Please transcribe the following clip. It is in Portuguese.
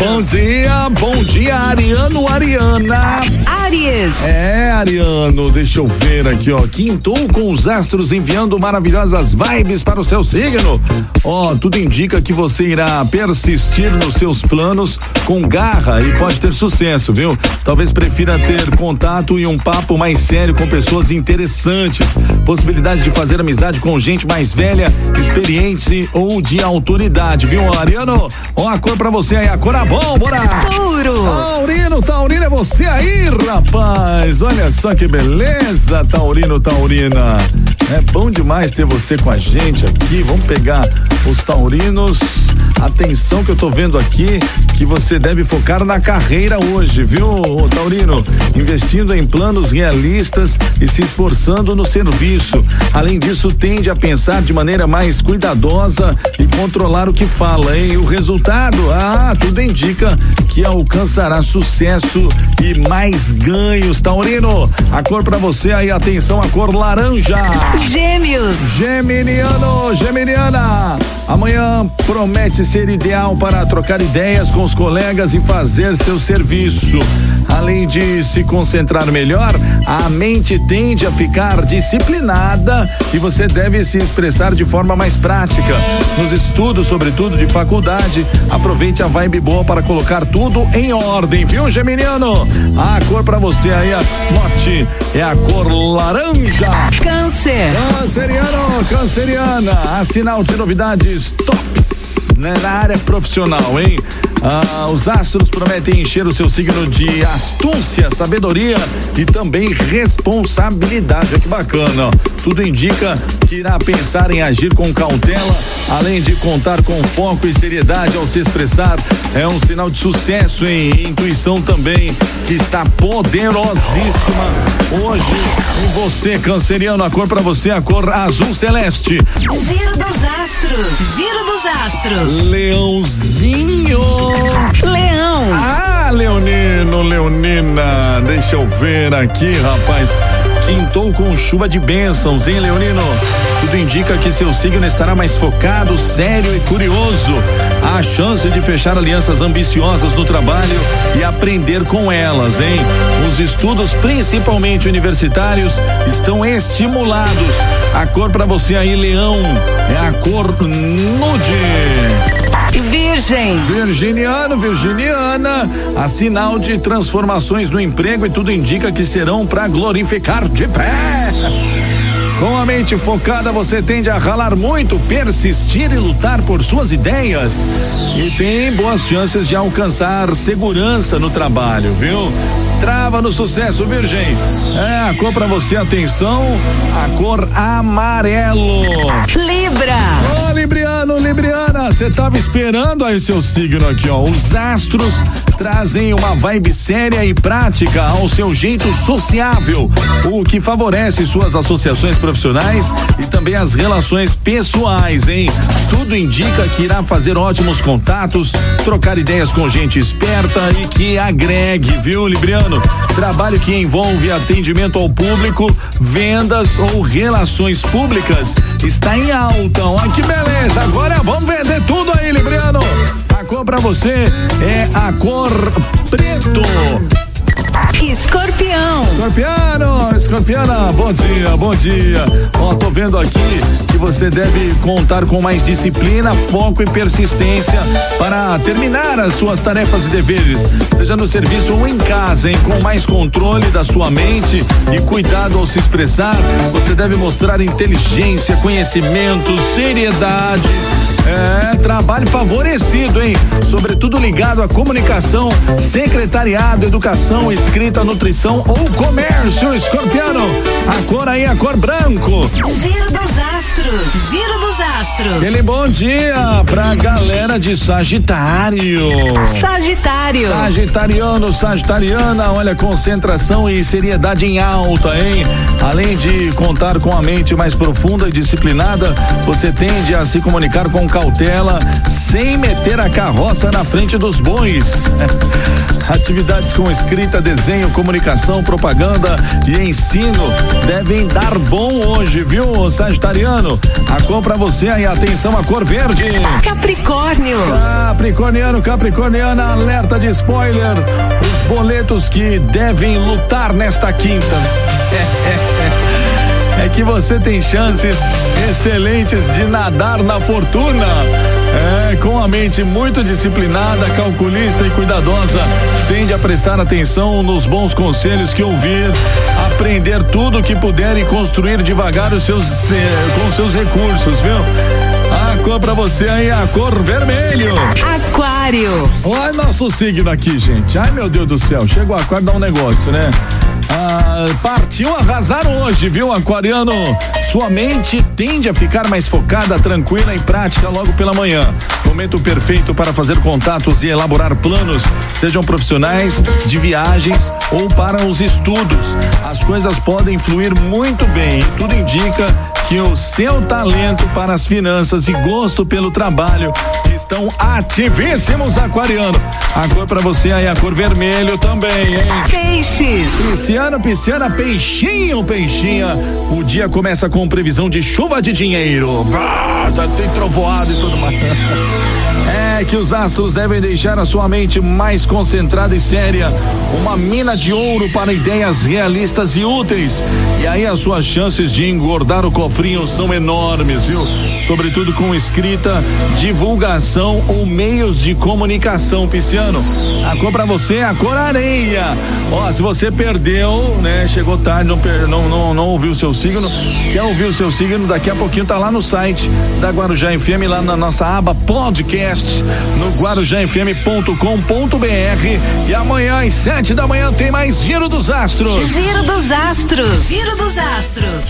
bom dia, bom dia, Ariano, Ariana. Aries. É, Ariano, deixa eu ver aqui, ó. Quintou com os astros enviando maravilhosas vibes para o seu signo. Ó, tudo indica que você irá persistir nos seus planos com garra e pode ter sucesso, viu? Talvez prefira ter contato e um papo mais sério com pessoas interessantes. Possibilidade de fazer amizade com gente mais velha, experiente ou de autoridade, viu, Ariano? Ó, a cor pra você aí, a cor abóbora. Touro. Taurino, Taurino, é você aí, rapaz. Olha só que beleza, Taurino, Taurina. É bom demais ter você com a gente aqui. Vamos pegar os taurinos. Atenção que eu tô vendo aqui que você deve focar na carreira hoje, viu, Taurino? Investindo em planos realistas e se esforçando no serviço. Além disso, tende a pensar de maneira mais cuidadosa e controlar o que fala, hein? O resultado, ah, tudo indica que alcançará sucesso e mais ganhos, Taurino. A cor pra você aí, atenção, a cor laranja. Gêmeos. Geminiano, Geminiana. Amanhã promete ser ideal para trocar ideias com os colegas e fazer seu serviço. Além de se concentrar melhor, a mente tende a ficar disciplinada e você deve se expressar de forma mais prática. Nos estudos, sobretudo de faculdade, aproveite a vibe boa para colocar tudo em ordem, viu, Geminiano? A cor para você aí, a norte, é a cor laranja. Câncer. Canceriano, canceriana, a sinal de novidades is tops. Né, na área profissional, hein? Ah, os astros prometem encher o seu signo de astúcia, sabedoria e também responsabilidade. Olha que bacana. Tudo indica que irá pensar em agir com cautela, além de contar com foco e seriedade ao se expressar. É um sinal de sucesso, hein? E intuição também, que está poderosíssima hoje em você, canceriano. A cor para você, a cor azul celeste. Giro dos astros. Giro dos astros. Leãozinho. Leão. Ah, Leonino, Leonina, deixa eu ver aqui, rapaz. Quintou com chuva de bênçãos, hein, Leonino? Tudo indica que seu signo estará mais focado, sério e curioso. Há chance de fechar alianças ambiciosas no trabalho e aprender com elas, hein? Os estudos, principalmente universitários, estão estimulados. A cor para você aí, Leão, é a cor nude. Virgem. Virginiano, Virginiana, a sinal de transformações no emprego e tudo indica que serão para glorificar de pé. Com a mente focada, você tende a ralar muito, persistir e lutar por suas ideias. E tem boas chances de alcançar segurança no trabalho, viu? Trava no sucesso, Virgem. É, a cor pra você, atenção, a cor amarelo. Libra. Ô, Libriano, Libriana, você tava esperando aí o seu signo aqui, ó. Os astros trazem uma vibe séria e prática ao seu jeito sociável, o que favorece suas associações profissionais e também as relações pessoais, hein? Tudo indica que irá fazer ótimos contatos, trocar ideias com gente esperta e que agregue, viu, Libriano? Trabalho que envolve atendimento ao público, vendas ou relações públicas está em alta. Olha que beleza! Agora vamos vender tudo aí, Libriano! A cor pra você é a cor preto. Escorpião. Escorpiano, escorpiana, bom dia, bom dia. Ó, tô vendo aqui que você deve contar com mais disciplina, foco e persistência para terminar as suas tarefas e deveres, seja no serviço ou em casa, hein? Com mais controle da sua mente e cuidado ao se expressar, você deve mostrar inteligência, conhecimento, seriedade. É, trabalho favorecido, hein? Sobretudo ligado à comunicação, secretariado, educação, escrita, nutrição ou comércio, escorpiano. A cor aí, a cor branco. Giro dos astros. Giro dos astros. Aquele bom dia pra galera de Sagitário. Sagitário. Sagitariano, Sagitariana, olha, concentração e seriedade em alta, hein? Além de contar com a mente mais profunda e disciplinada, você tende a se comunicar com cautela, sem meter a carroça na frente dos bois. Atividades com escrita, desenho, comunicação, propaganda e ensino devem dar bom hoje, viu, Sagitariano? A cor pra você aí, atenção, a cor verde. Capricórnio. Capricorniano, Capricorniana, alerta de spoiler. Os boletos que devem lutar nesta quinta. É, que você tem chances excelentes de nadar na fortuna. É, com a mente muito disciplinada, calculista e cuidadosa, tende a prestar atenção nos bons conselhos que ouvir, aprender tudo o que puder e construir devagar os seus, eh, com seus recursos, viu? A cor pra você aí, a cor vermelho. Aquário. Olha nosso signo aqui, gente. Ai, meu Deus do céu. Chegou o aquário, dá um negócio, né? Ah, partiu arrasar hoje, viu, aquariano? Sua mente tende a ficar mais focada, tranquila e prática logo pela manhã. Momento perfeito para fazer contatos e elaborar planos, sejam profissionais, de viagens ou para os estudos. As coisas podem fluir muito bem. Tudo indica que o seu talento para as finanças e gosto pelo trabalho estão ativíssimos, aquariano. A cor para você aí, a cor vermelho também, hein? Peixes. Pisciano, pisciana, peixinho, peixinha. O dia começa com previsão de chuva de dinheiro. Ah, tem trovoado e tudo mais. É que os astros devem deixar a sua mente mais concentrada e séria. Uma mina de ouro para ideias realistas e úteis. E aí as suas chances de engordar o cofrinho são enormes, viu? Sobretudo com escrita, divulgação ou meios de comunicação, Pisciano. A cor pra você é a cor areia. Ó, se você perdeu, né? Chegou tarde, não, não, não, não ouviu o seu signo. Quer ouvir o seu signo? Daqui a pouquinho tá lá no site da Guarujá FM, lá na nossa aba podcast, no guarujafm.com.br. E amanhã às sete da manhã tem mais Giro dos Astros. Giro dos Astros. Giro dos Astros.